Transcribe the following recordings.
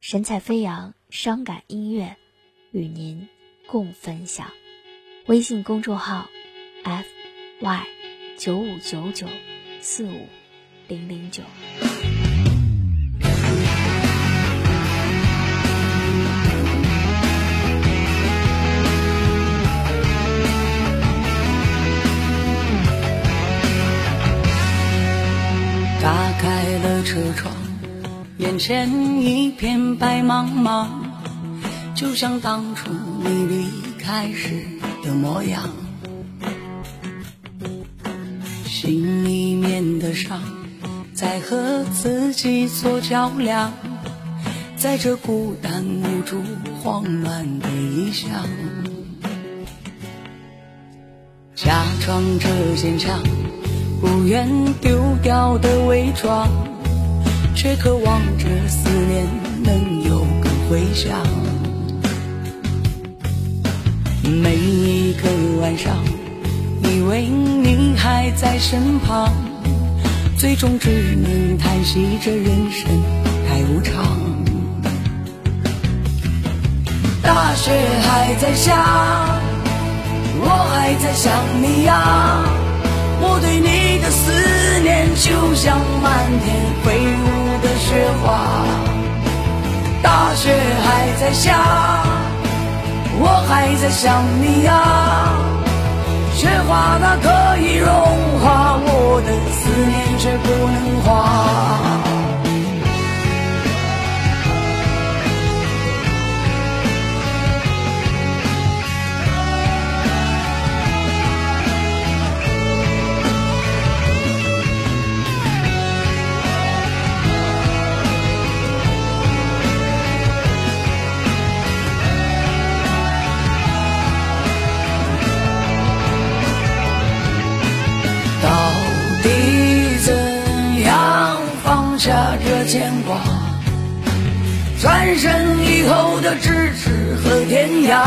神采飞扬，伤感音乐，与您共分享。微信公众号：f y 九五九九四五零零九。眼前一片白茫茫，就像当初你离开时的模样。心里面的伤，在和自己做较量，在这孤单无助、慌乱的异乡，假装着坚强。不愿丢掉的伪装，却渴望着思念能有个回响。每一个晚上，以为你还在身旁，最终只能叹息这人生太无常。大雪还在下，我还在想你呀。我对你的思念，就像漫天下，我还在想你啊。雪花它可以融化我的思念，却不能牵挂，转身以后的咫尺和天涯，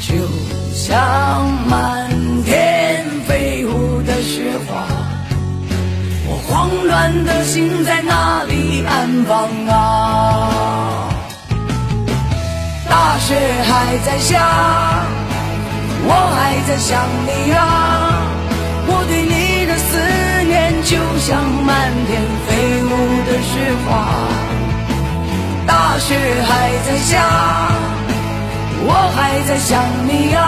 就像漫天飞舞的雪花，我慌乱的心在哪里安放啊？大雪还在下，我还在想你啊，就像漫天飞舞的雪花，大雪还在下，我还在想你啊。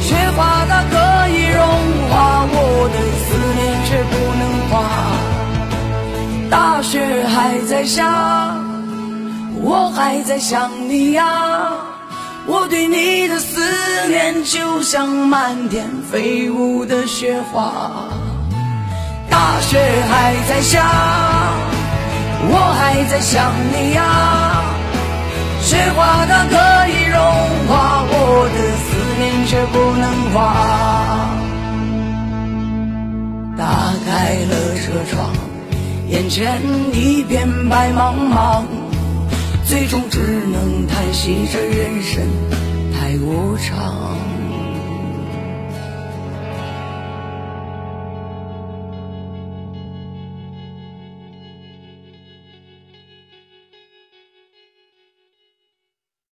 雪花它可以融化我的思念，却不能化。大雪还在下，我还在想你呀。我对你的思念，就像漫天飞舞的雪花。大雪还在下，我还在想你呀。雪花它可以融化我的思念，却不能化。打开了车窗，眼前一片白茫茫，最终只能叹息这人生太无常。